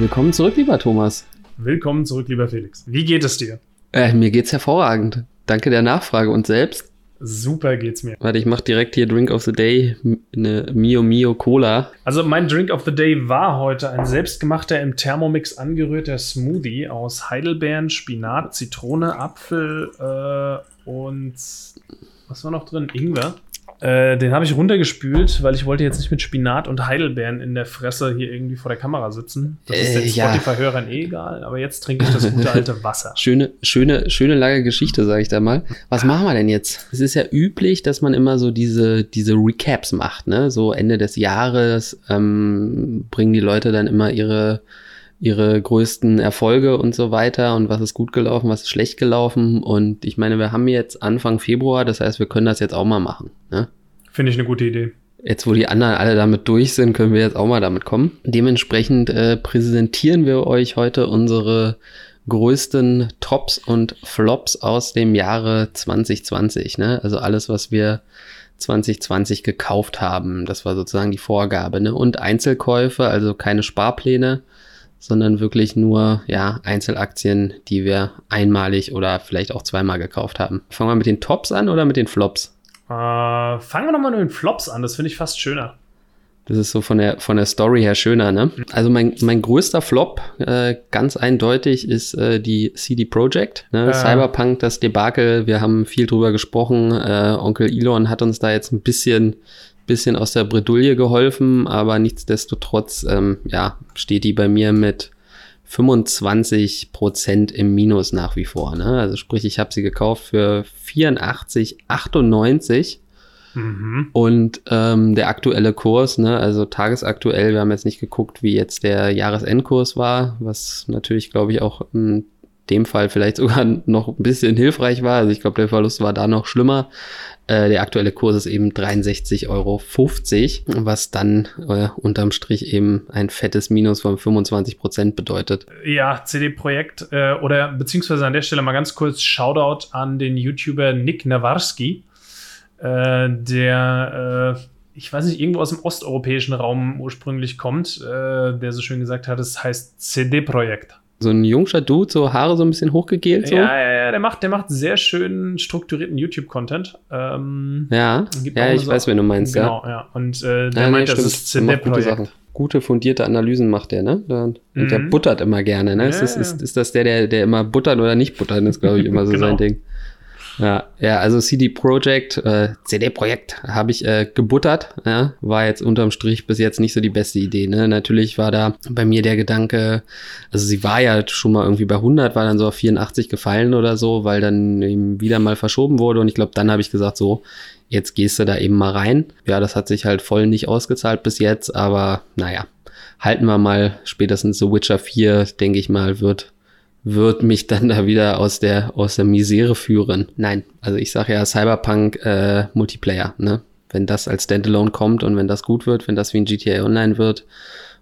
Willkommen zurück, lieber Thomas. Willkommen zurück, lieber Felix. Wie geht es dir? Äh, mir geht's hervorragend. Danke der Nachfrage. Und selbst? Super geht's mir. Warte, ich mach direkt hier Drink of the Day, eine Mio Mio Cola. Also mein Drink of the Day war heute ein selbstgemachter im Thermomix angerührter Smoothie aus Heidelbeeren, Spinat, Zitrone, Apfel äh, und was war noch drin? Ingwer. Äh, den habe ich runtergespült, weil ich wollte jetzt nicht mit Spinat und Heidelbeeren in der Fresse hier irgendwie vor der Kamera sitzen. Das ist Äh, den ja. Spotify-Hörern eh egal, aber jetzt trinke ich das gute alte Wasser. Schöne, schöne, schöne lange Geschichte, sage ich da mal. Was machen wir denn jetzt? Es ist ja üblich, dass man immer so diese, diese Recaps macht, ne? So Ende des Jahres ähm, bringen die Leute dann immer ihre, ihre größten Erfolge und so weiter und was ist gut gelaufen, was ist schlecht gelaufen. Und ich meine, wir haben jetzt Anfang Februar, das heißt, wir können das jetzt auch mal machen. Ne? Finde ich eine gute Idee. Jetzt, wo die anderen alle damit durch sind, können wir jetzt auch mal damit kommen. Dementsprechend äh, präsentieren wir euch heute unsere größten Tops und Flops aus dem Jahre 2020. Ne? Also alles, was wir 2020 gekauft haben. Das war sozusagen die Vorgabe. Ne? Und Einzelkäufe, also keine Sparpläne, sondern wirklich nur ja, Einzelaktien, die wir einmalig oder vielleicht auch zweimal gekauft haben. Fangen wir mit den Tops an oder mit den Flops? Äh, fangen wir nochmal mit den Flops an, das finde ich fast schöner. Das ist so von der, von der Story her schöner, ne? Also mein, mein größter Flop, äh, ganz eindeutig, ist äh, die CD Projekt. Ne? Äh. Cyberpunk, das Debakel, wir haben viel drüber gesprochen. Äh, Onkel Elon hat uns da jetzt ein bisschen, bisschen aus der Bredouille geholfen, aber nichtsdestotrotz, ähm, ja, steht die bei mir mit 25 Prozent im Minus nach wie vor. Ne? Also sprich, ich habe sie gekauft für 84,98 Mhm. und ähm, der aktuelle Kurs, ne, also tagesaktuell, wir haben jetzt nicht geguckt, wie jetzt der Jahresendkurs war, was natürlich, glaube ich, auch in dem Fall vielleicht sogar noch ein bisschen hilfreich war. Also ich glaube, der Verlust war da noch schlimmer. Äh, der aktuelle Kurs ist eben 63,50 Euro, was dann äh, unterm Strich eben ein fettes Minus von 25 Prozent bedeutet. Ja, CD Projekt äh, oder beziehungsweise an der Stelle mal ganz kurz Shoutout an den YouTuber Nick Nawarski, äh, der, äh, ich weiß nicht, irgendwo aus dem osteuropäischen Raum ursprünglich kommt, äh, der so schön gesagt hat, es heißt CD Projekt. So ein jungscher Dude, so Haare so ein bisschen hochgegelt so. Ja, ja, ja, der macht, der macht sehr schön strukturierten YouTube-Content. Ähm, Ja, ja ich so- weiß, wen du meinst, ja. Genau, ja. Und äh, der Ja, nee, meint, das stimmt. ist Der gute. Sachen. Gute fundierte Analysen macht der, ne? Der, und der Mhm. buttert immer gerne, ne? ist, das, Ja, ist, ist das der, der, der immer buttern oder nicht buttern ist, glaube ich, immer so Genau. sein Ding. Ja, ja, also CD Projekt, äh, CD-Projekt habe ich äh, gebuttert, ja, war jetzt unterm Strich bis jetzt nicht so die beste Idee, ne? Natürlich war da bei mir der Gedanke, also sie war ja schon mal irgendwie bei 100, war dann so auf 84 gefallen oder so, weil dann eben wieder mal verschoben wurde und ich glaube, dann habe ich gesagt, so, jetzt gehst du da eben mal rein. Ja, das hat sich halt voll nicht ausgezahlt bis jetzt, aber naja, halten wir mal spätestens The Witcher 4, denke ich mal, wird wird mich dann da wieder aus der aus der Misere führen. Nein, also ich sage ja Cyberpunk äh, Multiplayer, ne? Wenn das als Standalone kommt und wenn das gut wird, wenn das wie ein GTA Online wird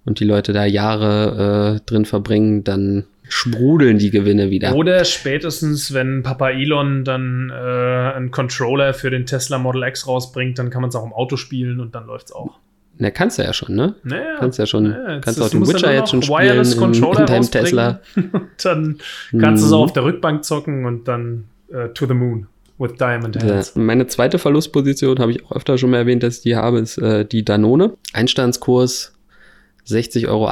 und die Leute da Jahre äh, drin verbringen, dann sprudeln die Gewinne wieder. Oder spätestens, wenn Papa Elon dann äh, einen Controller für den Tesla Model X rausbringt, dann kann man es auch im Auto spielen und dann läuft's auch. Na, kannst du ja schon, ne? Naja, Kannst ja schon, naja, jetzt- kannst auch den Witcher jetzt schon spielen Wireless in, Controller in deinem. Tesla. dann kannst du so Mhm. auf der Rückbank zocken und dann äh, to the moon with Diamond Ja, Hands. meine zweite Verlustposition habe ich auch öfter schon mal erwähnt, dass ich die habe, ist äh, die Danone. Einstandskurs 60,80 Euro,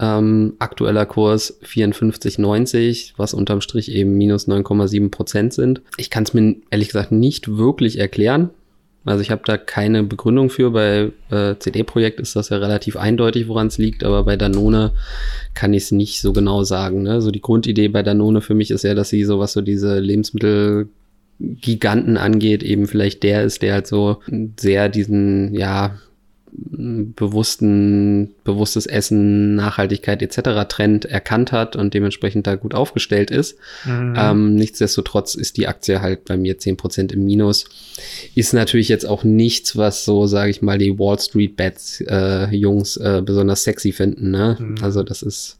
ähm, aktueller Kurs 54,90, was unterm Strich eben minus 9,7 Prozent sind. Ich kann es mir ehrlich gesagt nicht wirklich erklären. Also ich habe da keine Begründung für. Bei äh, CD-Projekt ist das ja relativ eindeutig, woran es liegt, aber bei Danone kann ich es nicht so genau sagen. Ne? So die Grundidee bei Danone für mich ist ja, dass sie sowas so diese Lebensmittel Giganten angeht, eben vielleicht der ist, der halt so sehr diesen, ja, bewussten, bewusstes Essen, Nachhaltigkeit etc. Trend erkannt hat und dementsprechend da gut aufgestellt ist. Mhm. Ähm, nichtsdestotrotz ist die Aktie halt bei mir 10% im Minus. Ist natürlich jetzt auch nichts, was so, sage ich mal, die Wall Street Bets äh, Jungs äh, besonders sexy finden. Ne? Mhm. Also das ist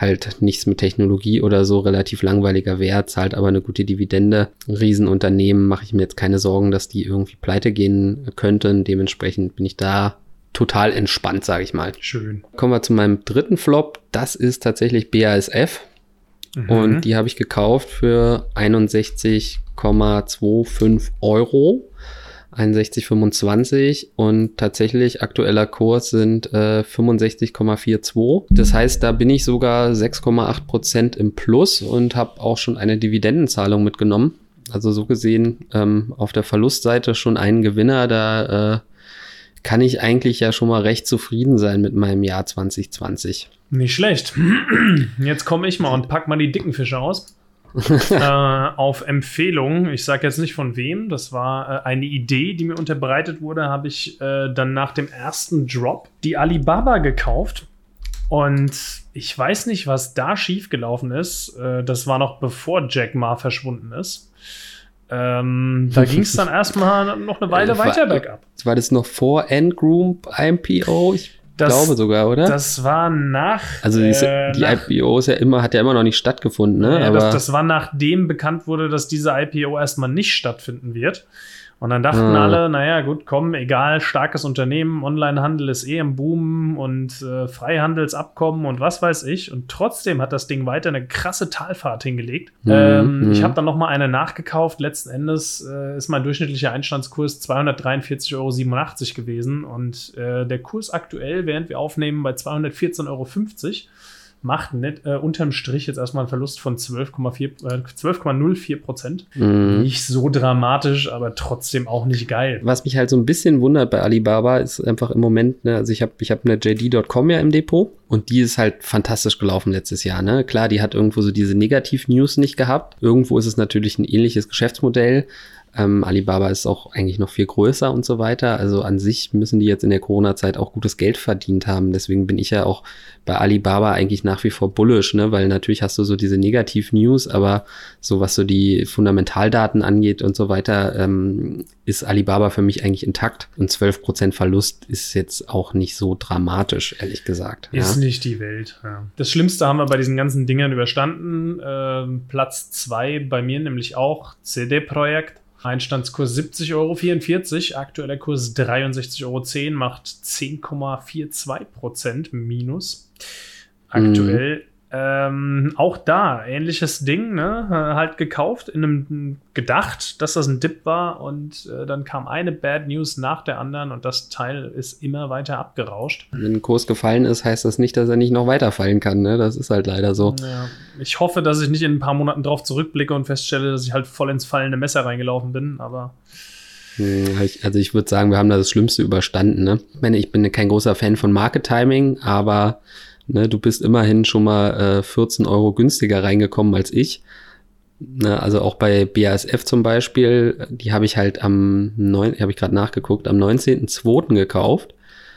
halt nichts mit Technologie oder so, relativ langweiliger Wert, zahlt aber eine gute Dividende. Riesenunternehmen mache ich mir jetzt keine Sorgen, dass die irgendwie pleite gehen könnten. Dementsprechend bin ich da total entspannt, sage ich mal. Schön. Kommen wir zu meinem dritten Flop. Das ist tatsächlich BASF. Mhm. Und die habe ich gekauft für 61,25 Euro. 61,25 und tatsächlich aktueller Kurs sind äh, 65,42. Das heißt, da bin ich sogar 6,8 Prozent im Plus und habe auch schon eine Dividendenzahlung mitgenommen. Also so gesehen ähm, auf der Verlustseite schon einen Gewinner. Da äh, kann ich eigentlich ja schon mal recht zufrieden sein mit meinem Jahr 2020. Nicht schlecht. Jetzt komme ich mal und pack mal die dicken Fische aus. äh, auf Empfehlung, ich sage jetzt nicht von wem, das war äh, eine Idee, die mir unterbreitet wurde, habe ich äh, dann nach dem ersten Drop die Alibaba gekauft. Und ich weiß nicht, was da schiefgelaufen ist. Äh, das war noch bevor Jack Ma verschwunden ist. Ähm, da ging es dann erstmal noch eine Weile Äh, weiter bergab. War das noch vor Endgroup IPO? Ich Das- glaube sogar, oder? Das war nach. also die, äh, die nach- IPO ist ja immer, hat ja immer noch nicht stattgefunden, ne? Ja, Aber das, das war nachdem bekannt wurde, dass diese IPO erstmal nicht stattfinden wird. Und dann dachten Ah. alle, naja, gut, komm, egal, starkes Unternehmen, Onlinehandel ist eh im Boom und äh, Freihandelsabkommen und was weiß ich. Und trotzdem hat das Ding weiter eine krasse Talfahrt hingelegt. Mhm, ähm, mhm. Ich habe dann noch mal eine nachgekauft. Letzten Endes äh, ist mein durchschnittlicher Einstandskurs 243,87 Euro gewesen. Und äh, der Kurs aktuell, während wir aufnehmen, bei 214,50 Euro macht net, äh, unterm Strich jetzt erstmal einen Verlust von 12,4 äh, 12,04 Prozent. Mhm. Nicht so dramatisch, aber trotzdem auch nicht geil. Was mich halt so ein bisschen wundert bei Alibaba ist einfach im Moment, ne, also ich habe ich hab eine JD.com ja im Depot und die ist halt fantastisch gelaufen letztes Jahr. Ne? Klar, die hat irgendwo so diese Negativ-News nicht gehabt. Irgendwo ist es natürlich ein ähnliches Geschäftsmodell. Ähm, Alibaba ist auch eigentlich noch viel größer und so weiter. Also an sich müssen die jetzt in der Corona-Zeit auch gutes Geld verdient haben. Deswegen bin ich ja auch bei Alibaba eigentlich nach wie vor bullish, ne? weil natürlich hast du so diese Negativ-News, aber so was so die Fundamentaldaten angeht und so weiter, ähm, ist Alibaba für mich eigentlich intakt. Und 12% Verlust ist jetzt auch nicht so dramatisch, ehrlich gesagt. Ist ja. nicht die Welt. Ja. Das Schlimmste haben wir bei diesen ganzen Dingern überstanden. Ähm, Platz 2 bei mir nämlich auch CD-Projekt. Einstandskurs 70,44 Euro, aktueller Kurs 63,10 Euro, macht 10,42 Prozent minus. Aktuell. Ähm, auch da, ähnliches Ding, ne? Äh, Halt gekauft, in einem gedacht, dass das ein Dip war und äh, dann kam eine Bad News nach der anderen und das Teil ist immer weiter abgerauscht. Wenn ein Kurs gefallen ist, heißt das nicht, dass er nicht noch weiterfallen kann. Ne? Das ist halt leider so. Ja. Ich hoffe, dass ich nicht in ein paar Monaten drauf zurückblicke und feststelle, dass ich halt voll ins fallende Messer reingelaufen bin, aber Hm, Also ich würde sagen, wir haben da das Schlimmste überstanden. Ne? Ich meine, ich bin kein großer Fan von Market Timing, aber ne, du bist immerhin schon mal äh, 14 Euro günstiger reingekommen als ich. Ne, also auch bei BASF zum Beispiel, die habe ich halt am 9, habe ich gerade nachgeguckt, am 19.02. gekauft.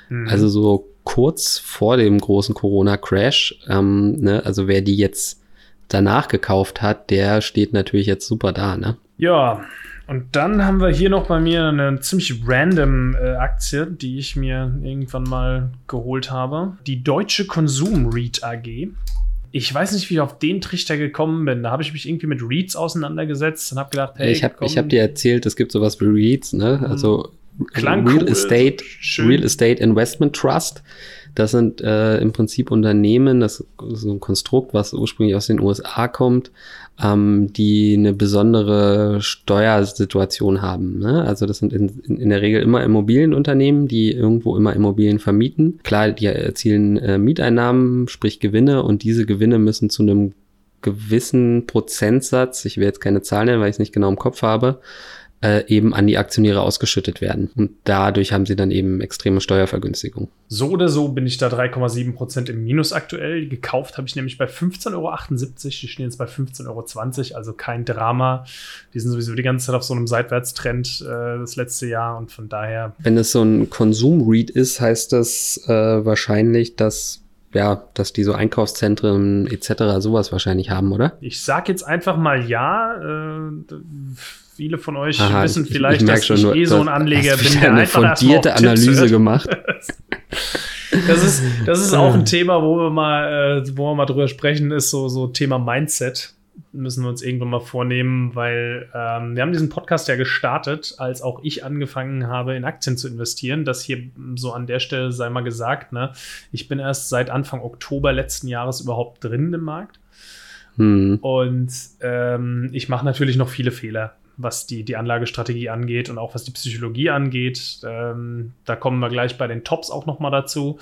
Mhm. Also so kurz vor dem großen Corona-Crash. Ähm, ne, also wer die jetzt danach gekauft hat, der steht natürlich jetzt super da, ne? Ja, und dann haben wir hier noch bei mir eine ziemlich random äh, Aktie, die ich mir irgendwann mal geholt habe. Die Deutsche Konsum REIT AG. Ich weiß nicht, wie ich auf den Trichter gekommen bin. Da habe ich mich irgendwie mit REITs auseinandergesetzt und habe gedacht, hey, ich habe hab dir erzählt, es gibt sowas wie REITs, ne? Also Klang Real cool, Estate, schön. Real Estate Investment Trust. Das sind äh, im Prinzip Unternehmen, das ist so ein Konstrukt, was ursprünglich aus den USA kommt, ähm, die eine besondere Steuersituation haben. Ne? Also das sind in, in, der Regel immer Immobilienunternehmen, die irgendwo immer Immobilien vermieten. Klar, die erzielen äh, Mieteinnahmen, sprich Gewinne, und diese Gewinne müssen zu einem gewissen Prozentsatz, ich will jetzt keine Zahlen nennen, weil ich es nicht genau im Kopf habe, äh, eben an die Aktionäre ausgeschüttet werden. Und dadurch haben sie dann eben extreme Steuervergünstigung. So oder so bin ich da 3,7% im Minus aktuell. Gekauft habe ich nämlich bei 15,78 Euro. Die stehen jetzt bei 15,20 Euro, also kein Drama. Die sind sowieso die ganze Zeit auf so einem Seitwärtstrend äh, das letzte Jahr und von daher Wenn es so ein Konsum-Read ist, heißt das äh, wahrscheinlich, dass ja, dass die so Einkaufszentren etc. sowas wahrscheinlich haben, oder? Ich sag jetzt einfach mal ja. Äh, viele von euch Aha, wissen ich- ich- vielleicht, ich merk dass schon, ich eh so ein Anleger bin, der eine fundierte Analyse gemacht. Das ist, das ist auch ein Thema, wo wir mal, äh, wo wir mal drüber sprechen, ist so, so Thema Mindset. müssen wir uns irgendwann mal vornehmen, weil ähm, wir haben diesen Podcast ja gestartet, als auch ich angefangen habe, in Aktien zu investieren. Das hier so an der Stelle sei mal gesagt. Ne? Ich bin erst seit Anfang Oktober letzten Jahres überhaupt drin im Markt. Hm. Und ähm, ich mache natürlich noch viele Fehler was die, die Anlagestrategie angeht und auch was die Psychologie angeht. Ähm, da kommen wir gleich bei den Tops auch nochmal dazu,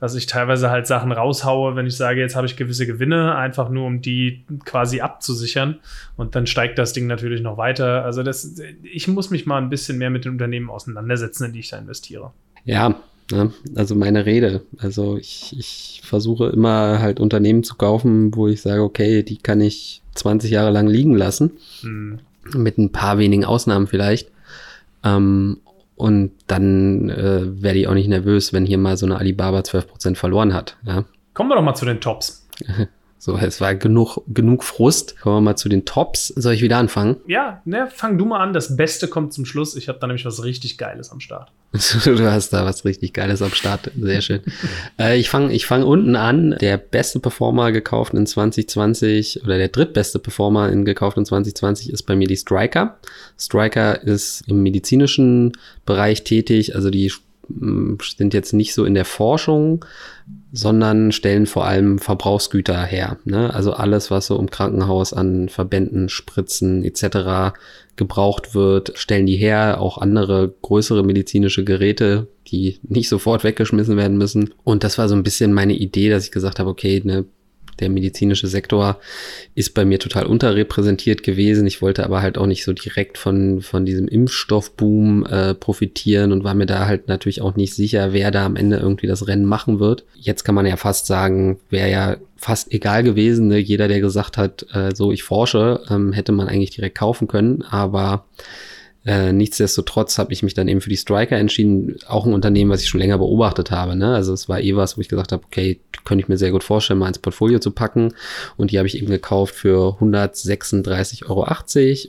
dass ich teilweise halt Sachen raushaue, wenn ich sage, jetzt habe ich gewisse Gewinne, einfach nur um die quasi abzusichern. Und dann steigt das Ding natürlich noch weiter. Also das, ich muss mich mal ein bisschen mehr mit den Unternehmen auseinandersetzen, in die ich da investiere. Ja, ne, also meine Rede. Also ich, ich versuche immer halt Unternehmen zu kaufen, wo ich sage, okay, die kann ich 20 Jahre lang liegen lassen. Hm mit ein paar wenigen Ausnahmen vielleicht. Ähm, und dann äh, werde ich auch nicht nervös, wenn hier mal so eine Alibaba 12% verloren hat. Ja? Kommen wir doch mal zu den Tops. So, es war genug, genug Frust. Kommen wir mal zu den Tops. Soll ich wieder anfangen? Ja, ne, fang du mal an. Das Beste kommt zum Schluss. Ich habe da nämlich was richtig Geiles am Start. du hast da was richtig Geiles am Start. Sehr schön. äh, ich fange ich fang unten an. Der beste Performer gekauft in 2020 oder der drittbeste Performer in gekauft in 2020 ist bei mir die Striker. Striker ist im medizinischen Bereich tätig. Also die sind jetzt nicht so in der Forschung, sondern stellen vor allem Verbrauchsgüter her. Ne? Also alles, was so im Krankenhaus an Verbänden, Spritzen etc. gebraucht wird, stellen die her. Auch andere größere medizinische Geräte, die nicht sofort weggeschmissen werden müssen. Und das war so ein bisschen meine Idee, dass ich gesagt habe, okay, ne, der medizinische Sektor ist bei mir total unterrepräsentiert gewesen. Ich wollte aber halt auch nicht so direkt von, von diesem Impfstoffboom äh, profitieren und war mir da halt natürlich auch nicht sicher, wer da am Ende irgendwie das Rennen machen wird. Jetzt kann man ja fast sagen, wäre ja fast egal gewesen. Ne? Jeder, der gesagt hat, äh, so ich forsche, ähm, hätte man eigentlich direkt kaufen können. Aber äh, nichtsdestotrotz habe ich mich dann eben für die Striker entschieden, auch ein Unternehmen, was ich schon länger beobachtet habe. Ne? Also es war eh was, wo ich gesagt habe, okay, könnte ich mir sehr gut vorstellen, mal ins Portfolio zu packen. Und die habe ich eben gekauft für 136,80 Euro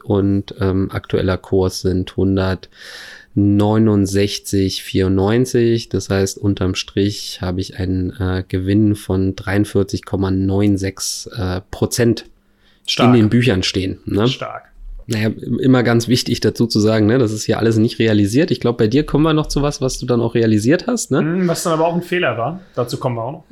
und ähm, aktueller Kurs sind 169,94. Das heißt, unterm Strich habe ich einen äh, Gewinn von 43,96 äh, Prozent in den Büchern stehen. Ne? Stark naja, immer ganz wichtig dazu zu sagen, ne, das ist hier alles nicht realisiert. Ich glaube, bei dir kommen wir noch zu was, was du dann auch realisiert hast. Ne? Hm, was dann aber auch ein Fehler war. Dazu kommen wir auch noch.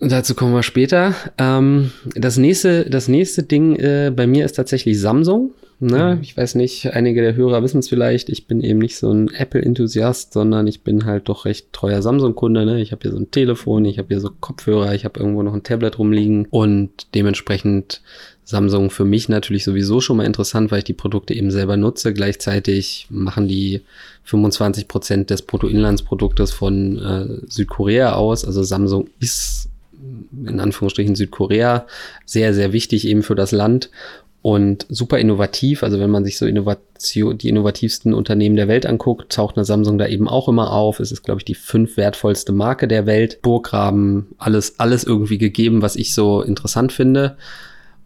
Dazu kommen wir später. Ähm, das, nächste, das nächste Ding äh, bei mir ist tatsächlich Samsung. Ne? Mhm. Ich weiß nicht, einige der Hörer wissen es vielleicht. Ich bin eben nicht so ein Apple-Enthusiast, sondern ich bin halt doch recht treuer Samsung-Kunde. Ne? Ich habe hier so ein Telefon, ich habe hier so Kopfhörer, ich habe irgendwo noch ein Tablet rumliegen und dementsprechend Samsung für mich natürlich sowieso schon mal interessant, weil ich die Produkte eben selber nutze. Gleichzeitig machen die 25 Prozent des Bruttoinlandsproduktes von äh, Südkorea aus. Also Samsung ist in Anführungsstrichen Südkorea sehr, sehr wichtig eben für das Land und super innovativ. Also wenn man sich so Innovation, die innovativsten Unternehmen der Welt anguckt, taucht eine Samsung da eben auch immer auf. Es ist, glaube ich, die fünf wertvollste Marke der Welt. Burggraben, alles, alles irgendwie gegeben, was ich so interessant finde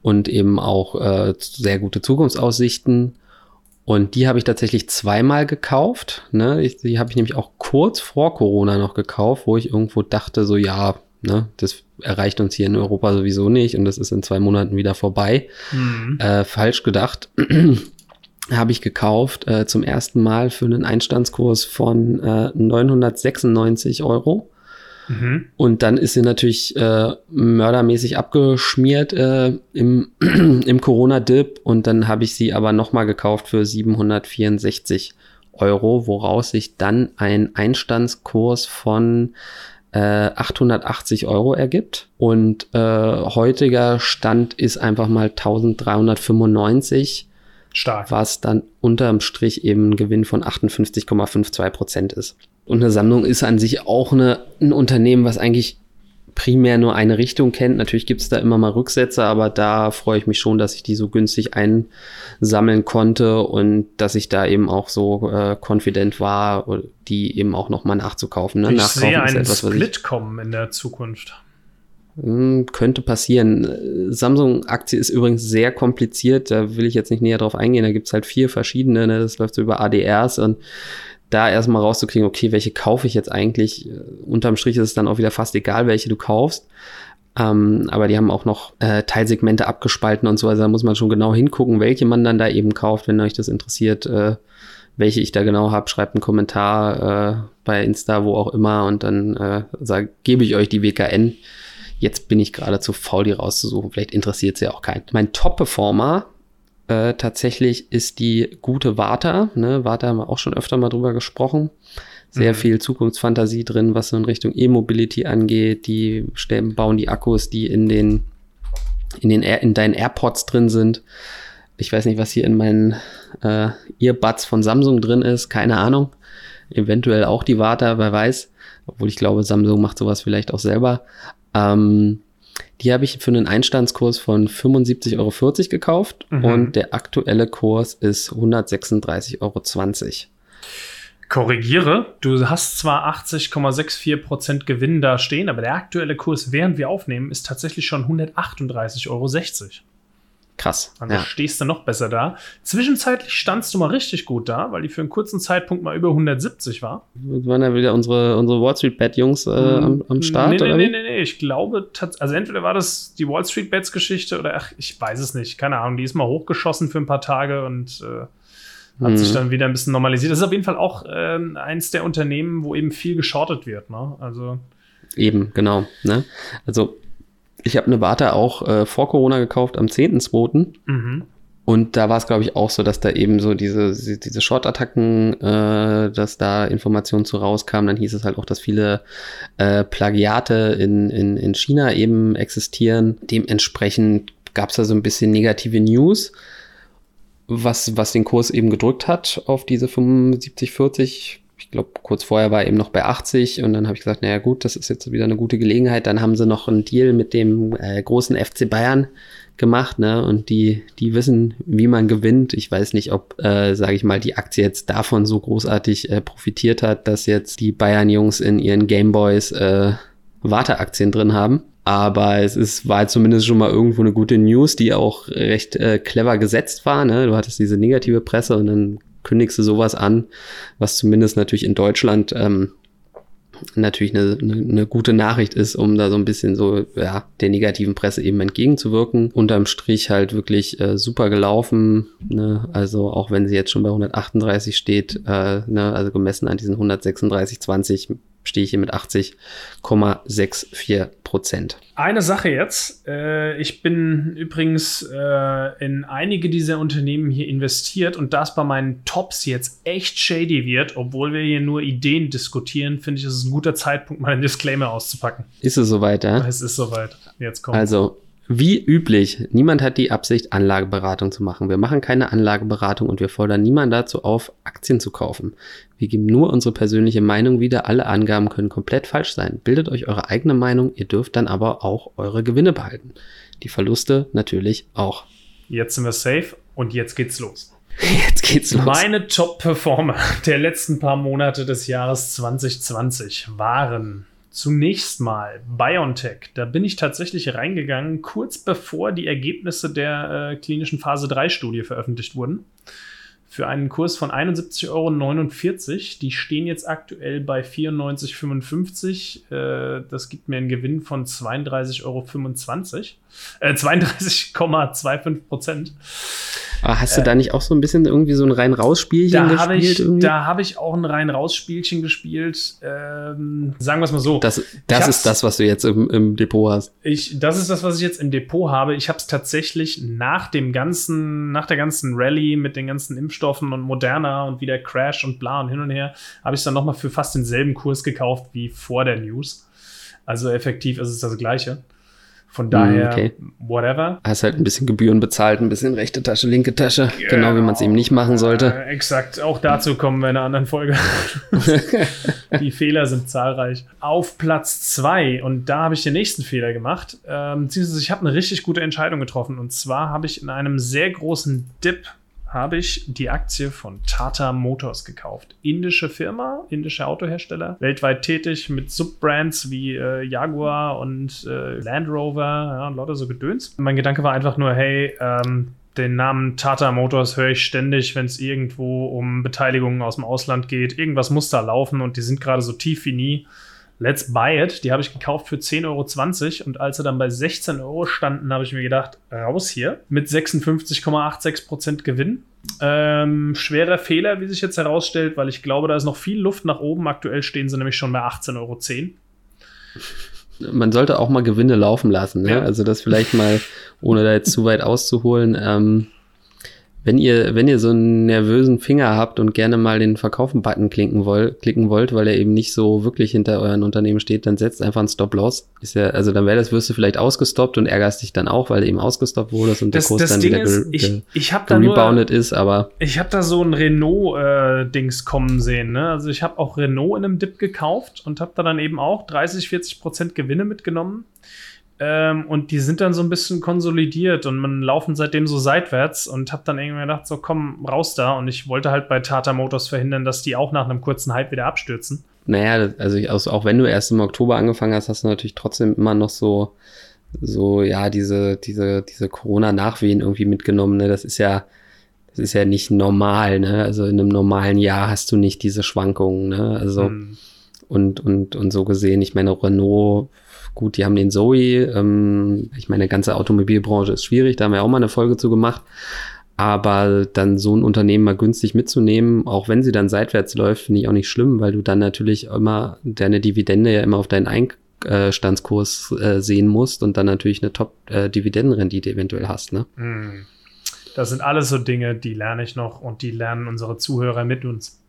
und eben auch äh, sehr gute Zukunftsaussichten. Und die habe ich tatsächlich zweimal gekauft. Ne? Ich, die habe ich nämlich auch kurz vor Corona noch gekauft, wo ich irgendwo dachte, so ja, ne, das erreicht uns hier in Europa sowieso nicht und das ist in zwei Monaten wieder vorbei. Mhm. Äh, falsch gedacht. habe ich gekauft äh, zum ersten Mal für einen Einstandskurs von äh, 996 Euro. Mhm. Und dann ist sie natürlich äh, mördermäßig abgeschmiert äh, im, im Corona-Dip. Und dann habe ich sie aber nochmal gekauft für 764 Euro, woraus sich dann ein Einstandskurs von äh, 880 Euro ergibt. Und äh, heutiger Stand ist einfach mal 1395. Stark. Was dann unterm Strich eben ein Gewinn von 58,52 Prozent ist. Und eine Sammlung ist an sich auch eine, ein Unternehmen, was eigentlich primär nur eine Richtung kennt. Natürlich gibt es da immer mal Rücksätze, aber da freue ich mich schon, dass ich die so günstig einsammeln konnte und dass ich da eben auch so äh, confident war, die eben auch nochmal nachzukaufen. Ne? Ich Nachkaufen sehe einen etwas, Split kommen in der Zukunft. Hm, könnte passieren. Samsung-Aktie ist übrigens sehr kompliziert, da will ich jetzt nicht näher drauf eingehen. Da gibt es halt vier verschiedene, ne? das läuft so über ADRs und da erstmal rauszukriegen, okay, welche kaufe ich jetzt eigentlich? Unterm Strich ist es dann auch wieder fast egal, welche du kaufst. Ähm, aber die haben auch noch äh, Teilsegmente abgespalten und so. Also da muss man schon genau hingucken, welche man dann da eben kauft, wenn euch das interessiert, äh, welche ich da genau habe. Schreibt einen Kommentar äh, bei Insta, wo auch immer, und dann äh, sag, gebe ich euch die WKN. Jetzt bin ich gerade zu faul, die rauszusuchen. Vielleicht interessiert sie ja auch keinen. Mein Top-Performer äh, tatsächlich ist die gute Warta. Ne? Warta haben wir auch schon öfter mal drüber gesprochen. Sehr mhm. viel Zukunftsfantasie drin, was so in Richtung E-Mobility angeht. Die stellen, bauen die Akkus, die in den, in den Air, in deinen AirPods drin sind. Ich weiß nicht, was hier in meinen äh, Earbuds von Samsung drin ist. Keine Ahnung. Eventuell auch die Warta, wer weiß. Obwohl ich glaube, Samsung macht sowas vielleicht auch selber. Ähm, die habe ich für einen Einstandskurs von 75,40 Euro gekauft mhm. und der aktuelle Kurs ist 136,20 Euro. Korrigiere, du hast zwar 80,64% Gewinn da stehen, aber der aktuelle Kurs, während wir aufnehmen, ist tatsächlich schon 138,60 Euro. Krass. Also ja. stehst du noch besser da. Zwischenzeitlich standst du mal richtig gut da, weil die für einen kurzen Zeitpunkt mal über 170 war. Waren ja wieder unsere, unsere Wall Street Bet Jungs äh, am, am, Start? Nee, nee, oder nee, nee, nee, ich glaube, also entweder war das die Wall Street Bets Geschichte oder ach, ich weiß es nicht. Keine Ahnung, die ist mal hochgeschossen für ein paar Tage und äh, hat mhm. sich dann wieder ein bisschen normalisiert. Das ist auf jeden Fall auch äh, eins der Unternehmen, wo eben viel geschortet wird. Ne? Also Eben, genau. Ne? Also ich habe eine Warte auch äh, vor Corona gekauft, am 10.2. Mhm. Und da war es, glaube ich, auch so, dass da eben so diese, diese Short-Attacken, äh, dass da Informationen zu rauskamen. Dann hieß es halt auch, dass viele äh, Plagiate in, in, in China eben existieren. Dementsprechend gab es da so ein bisschen negative News, was, was den Kurs eben gedrückt hat auf diese 75, 40 ich glaube, kurz vorher war er eben noch bei 80 und dann habe ich gesagt, naja gut, das ist jetzt wieder eine gute Gelegenheit. Dann haben sie noch einen Deal mit dem äh, großen FC Bayern gemacht, ne? Und die, die wissen, wie man gewinnt. Ich weiß nicht, ob, äh, sage ich mal, die Aktie jetzt davon so großartig äh, profitiert hat, dass jetzt die Bayern-Jungs in ihren Gameboys äh, Warteaktien drin haben. Aber es ist, war zumindest schon mal irgendwo eine gute News, die auch recht äh, clever gesetzt war. Ne? Du hattest diese negative Presse und dann kündigst du sowas an, was zumindest natürlich in Deutschland ähm, natürlich eine, eine, eine gute Nachricht ist, um da so ein bisschen so ja, der negativen Presse eben entgegenzuwirken. Unterm Strich halt wirklich äh, super gelaufen. Ne? Also auch wenn sie jetzt schon bei 138 steht, äh, ne? also gemessen an diesen 136,20 stehe ich hier mit 80,64 Prozent. Eine Sache jetzt. Äh, ich bin übrigens äh, in einige dieser Unternehmen hier investiert und das bei meinen Tops jetzt echt shady wird, obwohl wir hier nur Ideen diskutieren, finde ich, ist es ein guter Zeitpunkt, mal einen Disclaimer auszupacken. Ist es soweit, ja? Es ist soweit. Jetzt kommt. Also, wie üblich, niemand hat die Absicht, Anlageberatung zu machen. Wir machen keine Anlageberatung und wir fordern niemanden dazu auf, Aktien zu kaufen. Wir geben nur unsere persönliche Meinung wieder. Alle Angaben können komplett falsch sein. Bildet euch eure eigene Meinung, ihr dürft dann aber auch eure Gewinne behalten. Die Verluste natürlich auch. Jetzt sind wir safe und jetzt geht's los. Jetzt geht's los. Meine Top-Performer der letzten paar Monate des Jahres 2020 waren Zunächst mal BioNTech. Da bin ich tatsächlich reingegangen, kurz bevor die Ergebnisse der äh, klinischen Phase 3 Studie veröffentlicht wurden. Für einen Kurs von 71,49 Euro. Die stehen jetzt aktuell bei 94,55. Äh, das gibt mir einen Gewinn von 32,25 Euro. Äh, 32,25 Prozent. Aber hast du äh, da nicht auch so ein bisschen irgendwie so ein rein-raus-Spielchen gespielt? Ich, da habe ich auch ein rein-raus-Spielchen gespielt. Ähm, sagen wir es mal so. Das, das ist das, was du jetzt im, im, Depot hast. Ich, das ist das, was ich jetzt im Depot habe. Ich habe es tatsächlich nach dem ganzen, nach der ganzen Rallye mit den ganzen Impfstoffen und Moderna und wieder Crash und bla und hin und her, habe ich es dann nochmal für fast denselben Kurs gekauft wie vor der News. Also effektiv ist es das gleiche. Von daher, okay. whatever. Hast halt ein bisschen Gebühren bezahlt, ein bisschen rechte Tasche, linke Tasche. Genau, genau wie man es eben nicht machen sollte. Äh, exakt. Auch dazu kommen wir in einer anderen Folge. Die Fehler sind zahlreich. Auf Platz zwei und da habe ich den nächsten Fehler gemacht. Ähm, ich habe eine richtig gute Entscheidung getroffen. Und zwar habe ich in einem sehr großen Dip habe ich die Aktie von Tata Motors gekauft. Indische Firma, indische Autohersteller, weltweit tätig mit Subbrands wie äh, Jaguar und äh, Land Rover, ja, und lauter so Gedöns. Mein Gedanke war einfach nur, hey, ähm, den Namen Tata Motors höre ich ständig, wenn es irgendwo um Beteiligungen aus dem Ausland geht. Irgendwas muss da laufen und die sind gerade so tief wie nie. Let's buy it. Die habe ich gekauft für 10,20 Euro und als sie dann bei 16 Euro standen, habe ich mir gedacht, raus hier mit 56,86% Gewinn. Ähm, schwerer Fehler, wie sich jetzt herausstellt, weil ich glaube, da ist noch viel Luft nach oben. Aktuell stehen sie nämlich schon bei 18,10 Euro. Man sollte auch mal Gewinne laufen lassen. Ne? Ja. Also das vielleicht mal, ohne da jetzt zu weit auszuholen. Ähm, wenn ihr, wenn ihr so einen nervösen Finger habt und gerne mal den Verkaufen-Button klicken, wollt, klicken wollt, weil er eben nicht so wirklich hinter euren Unternehmen steht, dann setzt einfach einen Stop-Loss. Ist ja, also dann wäre das, wirst du vielleicht ausgestoppt und ärgerst dich dann auch, weil du eben ausgestoppt wurdest und das, der Kurs dann Ding wieder ist, ich, ich hab da rebounded ist, aber. Ich habe da so ein Renault-Dings äh, kommen sehen, ne? Also ich habe auch Renault in einem Dip gekauft und habe da dann eben auch 30, 40 Prozent Gewinne mitgenommen. Ähm, und die sind dann so ein bisschen konsolidiert und man laufen seitdem so seitwärts und hab dann irgendwie gedacht, so komm, raus da. Und ich wollte halt bei Tata Motors verhindern, dass die auch nach einem kurzen Hype wieder abstürzen. Naja, also, ich, also auch wenn du erst im Oktober angefangen hast, hast du natürlich trotzdem immer noch so, so, ja, diese, diese, diese Corona-Nachwehen irgendwie mitgenommen. Ne? Das ist ja, das ist ja nicht normal, ne? Also in einem normalen Jahr hast du nicht diese Schwankungen, ne? Also hm. und, und, und so gesehen, ich meine, Renault Gut, die haben den Zoe. Ähm, ich meine, die ganze Automobilbranche ist schwierig, da haben wir auch mal eine Folge zu gemacht. Aber dann so ein Unternehmen mal günstig mitzunehmen, auch wenn sie dann seitwärts läuft, finde ich auch nicht schlimm, weil du dann natürlich immer deine Dividende ja immer auf deinen Einstandskurs äh, sehen musst und dann natürlich eine Top-Dividendenrendite eventuell hast. Ne? Hm. Das sind alles so Dinge, die lerne ich noch und die lernen unsere Zuhörer mit uns.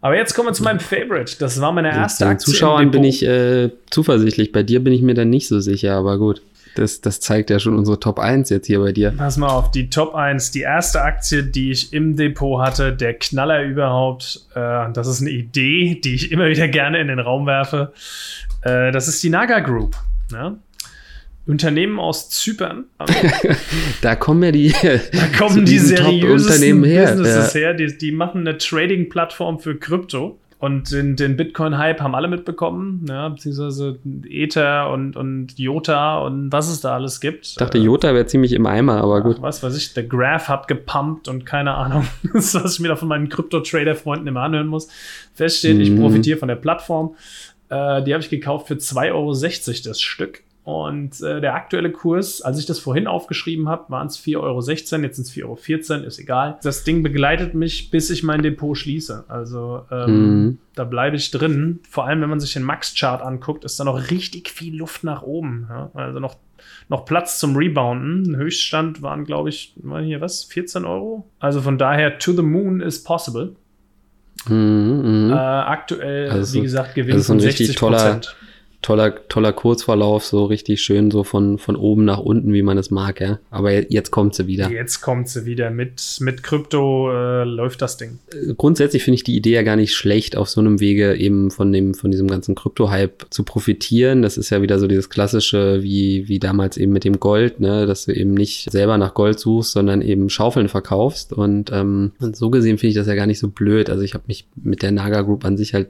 Aber jetzt kommen wir zu meinem Favorite. Das war meine erste Den Aktie. Zuschauern bin ich äh, zuversichtlich. Bei dir bin ich mir dann nicht so sicher, aber gut. Das, das zeigt ja schon unsere Top 1 jetzt hier bei dir. Pass mal auf, die Top 1, die erste Aktie, die ich im Depot hatte, der Knaller überhaupt. Äh, das ist eine Idee, die ich immer wieder gerne in den Raum werfe. Äh, das ist die Naga Group. Ja? Unternehmen aus Zypern. da kommen ja die, da kommen die seriösen. Businesses ja. her. Die, die machen eine Trading-Plattform für Krypto. Und den, den Bitcoin-Hype haben alle mitbekommen, ja, beziehungsweise Ether und, und Jota und was es da alles gibt. Ich dachte, Jota wäre ziemlich im Eimer, aber gut. was weiß ich, der Graph hat gepumpt und keine Ahnung, das was ich mir da von meinen Krypto-Trader-Freunden immer anhören muss. Feststeht, mhm. ich profitiere von der Plattform. Äh, die habe ich gekauft für 2,60 Euro das Stück. Und äh, der aktuelle Kurs, als ich das vorhin aufgeschrieben habe, waren es 4,16 Euro, jetzt sind es 4,14 Euro, ist egal. Das Ding begleitet mich, bis ich mein Depot schließe. Also ähm, mhm. da bleibe ich drin. Vor allem, wenn man sich den Max-Chart anguckt, ist da noch richtig viel Luft nach oben. Ja? Also noch, noch Platz zum Rebounden. Höchststand waren, glaube ich, mal hier was, 14 Euro. Also von daher, to the moon is possible. Mhm, mh. äh, aktuell, also wie gesagt, Gewinn also von 60 Prozent toller, toller Kurzverlauf, so richtig schön, so von, von oben nach unten, wie man es mag, ja. Aber jetzt kommt sie wieder. Jetzt kommt sie wieder. Mit, mit Krypto äh, läuft das Ding. Äh, grundsätzlich finde ich die Idee ja gar nicht schlecht, auf so einem Wege eben von dem, von diesem ganzen Krypto-Hype zu profitieren. Das ist ja wieder so dieses klassische, wie, wie damals eben mit dem Gold, ne, dass du eben nicht selber nach Gold suchst, sondern eben Schaufeln verkaufst. Und, ähm, und so gesehen finde ich das ja gar nicht so blöd. Also ich habe mich mit der Naga Group an sich halt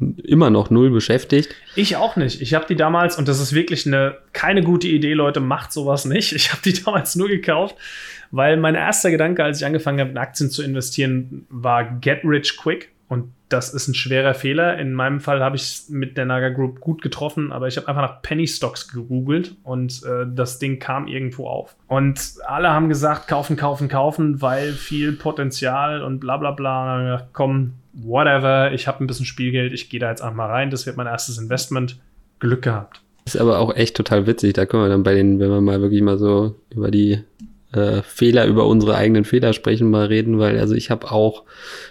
immer noch null beschäftigt. Ich auch nicht. Ich habe die damals, und das ist wirklich eine keine gute Idee, Leute, macht sowas nicht. Ich habe die damals nur gekauft, weil mein erster Gedanke, als ich angefangen habe, in Aktien zu investieren, war Get Rich Quick. Und das ist ein schwerer Fehler. In meinem Fall habe ich es mit der Naga Group gut getroffen, aber ich habe einfach nach Penny Stocks gegoogelt und äh, das Ding kam irgendwo auf. Und alle haben gesagt, kaufen, kaufen, kaufen, weil viel Potenzial und bla bla bla. Gedacht, komm, whatever, ich habe ein bisschen Spielgeld, ich gehe da jetzt einfach mal rein, das wird mein erstes Investment. Glück gehabt. Ist aber auch echt total witzig. Da können wir dann bei den, wenn wir mal wirklich mal so über die äh, Fehler, über unsere eigenen Fehler sprechen, mal reden, weil also ich habe auch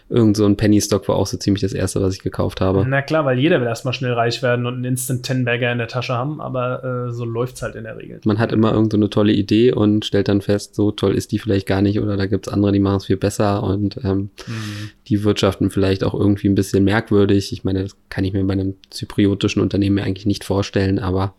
irgend so ein Penny Stock war auch so ziemlich das erste, was ich gekauft habe. Na klar, weil jeder will erstmal schnell reich werden und einen Instant Ten Bagger in der Tasche haben, aber äh, so läuft's halt in der Regel. Man hat immer irgend so eine tolle Idee und stellt dann fest, so toll ist die vielleicht gar nicht oder da gibt's andere, die machen es viel besser und ähm, mhm. die wirtschaften vielleicht auch irgendwie ein bisschen merkwürdig. Ich meine, das kann ich mir bei einem zypriotischen Unternehmen eigentlich nicht vorstellen, aber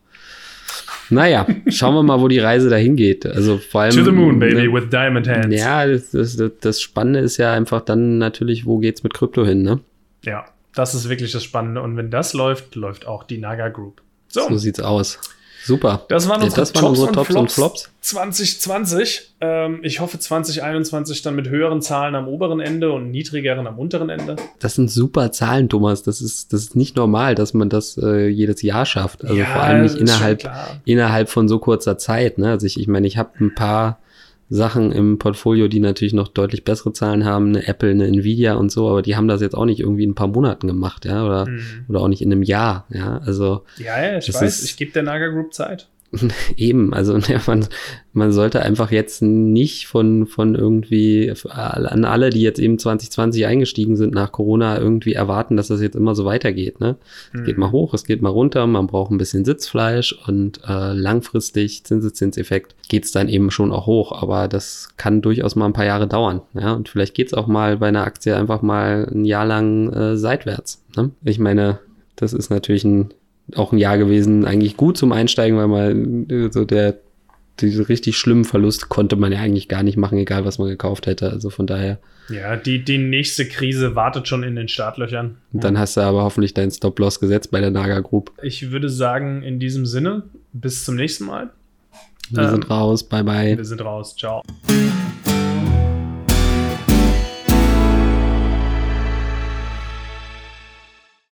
naja, schauen wir mal, wo die Reise dahin geht. Also vor allem. To the moon, baby, ne, with diamond hands. Ja, das, das, das, Spannende ist ja einfach dann natürlich, wo geht's mit Krypto hin, ne? Ja, das ist wirklich das Spannende. Und wenn das läuft, läuft auch die Naga Group. So, so sieht's aus. Super. Das waren Ja, unsere, das waren Tops, unsere und Flops und Flops. 2020. Ähm, ich hoffe 2021 dann mit höheren Zahlen am oberen Ende und niedrigeren am unteren Ende. Das sind super Zahlen, Thomas. Das ist, das ist nicht normal, dass man das äh, jedes Jahr schafft. Also vor allem nicht innerhalb, innerhalb von so kurzer Zeit. Ne? Also ich, ich meine, ich habe ein paar Sachen im Portfolio, die natürlich noch deutlich bessere Zahlen haben, eine Apple, eine Nvidia und so, aber die haben das jetzt auch nicht irgendwie in ein paar Monaten gemacht, ja, oder, Mhm. oder auch nicht in einem Jahr, ja. Also Ja, ja, ich weiß. ist- Ich gebe der Naga Group Zeit. Eben, also ja, man, man sollte einfach jetzt nicht von, von irgendwie an alle, die jetzt eben 2020 eingestiegen sind nach Corona, irgendwie erwarten, dass das jetzt immer so weitergeht. Ne? Es Mhm. geht mal hoch, es geht mal runter, man braucht ein bisschen Sitzfleisch und äh, langfristig, Zinseszinseffekt, geht's dann eben schon auch hoch. Aber das kann durchaus mal ein paar Jahre dauern. Ja? Und vielleicht geht's auch mal bei einer Aktie einfach mal ein Jahr lang äh, seitwärts. Ne? Ich meine, das ist natürlich ein auch ein Jahr gewesen, eigentlich gut zum Einsteigen, weil man äh, so der diese richtig schlimmen Verlust konnte man ja eigentlich gar nicht machen, egal was man gekauft hätte. Also von daher. Ja, die, die nächste Krise wartet schon in den Startlöchern. Und dann hast du aber hoffentlich deinen Stop-Loss gesetzt bei der Naga Group. Ich würde sagen, in diesem Sinne, bis zum nächsten Mal. Wir Ähm, sind raus. Bye bye. Wir sind raus. Ciao.